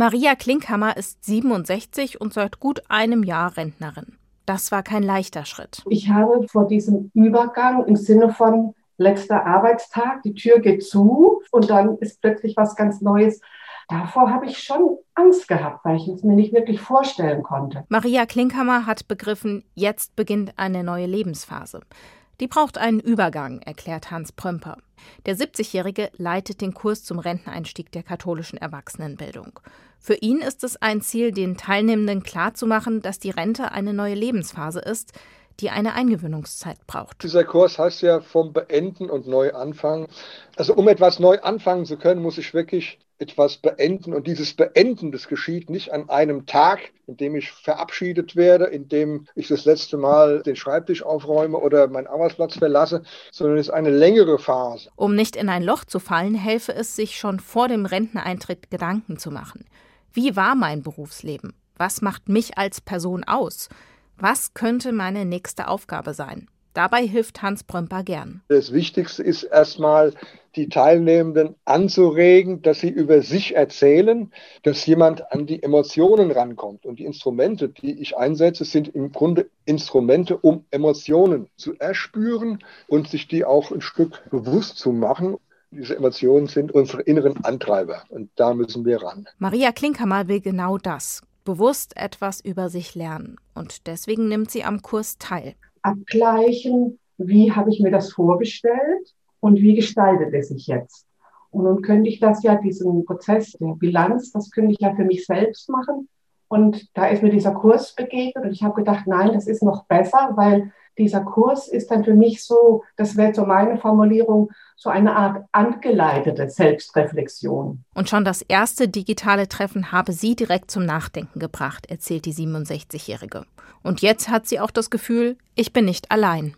Maria Klinkhammer ist 67 und seit gut einem Jahr Rentnerin. Das war kein leichter Schritt. Ich habe vor diesem Übergang im Sinne von letzter Arbeitstag, die Tür geht zu und dann ist plötzlich was ganz Neues. Davor habe ich schon Angst gehabt, weil ich es mir nicht wirklich vorstellen konnte. Maria Klinkhammer hat begriffen, jetzt beginnt eine neue Lebensphase. Die braucht einen Übergang, erklärt Hans Prömper. Der 70-Jährige leitet den Kurs zum Renteneinstieg der katholischen Erwachsenenbildung. Für ihn ist es ein Ziel, den Teilnehmenden klarzumachen, dass die Rente eine neue Lebensphase ist, die eine Eingewöhnungszeit braucht. Dieser Kurs heißt ja vom Beenden und Neuanfangen. Also um etwas neu anfangen zu können, muss ich wirklich etwas beenden. Und dieses Beenden, das geschieht nicht an einem Tag, in dem ich verabschiedet werde, in dem ich das letzte Mal den Schreibtisch aufräume oder meinen Arbeitsplatz verlasse, sondern es ist eine längere Phase. Um nicht in ein Loch zu fallen, helfe es, sich schon vor dem Renteneintritt Gedanken zu machen. Wie war mein Berufsleben? Was macht mich als Person aus? Was könnte meine nächste Aufgabe sein? Dabei hilft Hans Brömper gern. Das Wichtigste ist erstmal, die Teilnehmenden anzuregen, dass sie über sich erzählen, dass jemand an die Emotionen rankommt. Und die Instrumente, die ich einsetze, sind im Grunde Instrumente, um Emotionen zu erspüren und sich die auch ein Stück bewusst zu machen. Diese Emotionen sind unsere inneren Antreiber und da müssen wir ran. Maria Klinkhammer will genau das, bewusst etwas über sich lernen und deswegen nimmt sie am Kurs teil. Abgleichen, wie habe ich mir das vorgestellt und wie gestaltet es sich jetzt? Und nun könnte ich das ja, diesen Prozess der Bilanz, das könnte ich ja für mich selbst machen. Und da ist mir dieser Kurs begegnet und ich habe gedacht, nein, das ist noch besser, weil dieser Kurs ist dann für mich so, das wäre so meine Formulierung, so eine Art angeleitete Selbstreflexion. Und schon das erste digitale Treffen habe sie direkt zum Nachdenken gebracht, erzählt die 67-Jährige. Und jetzt hat sie auch das Gefühl, ich bin nicht allein.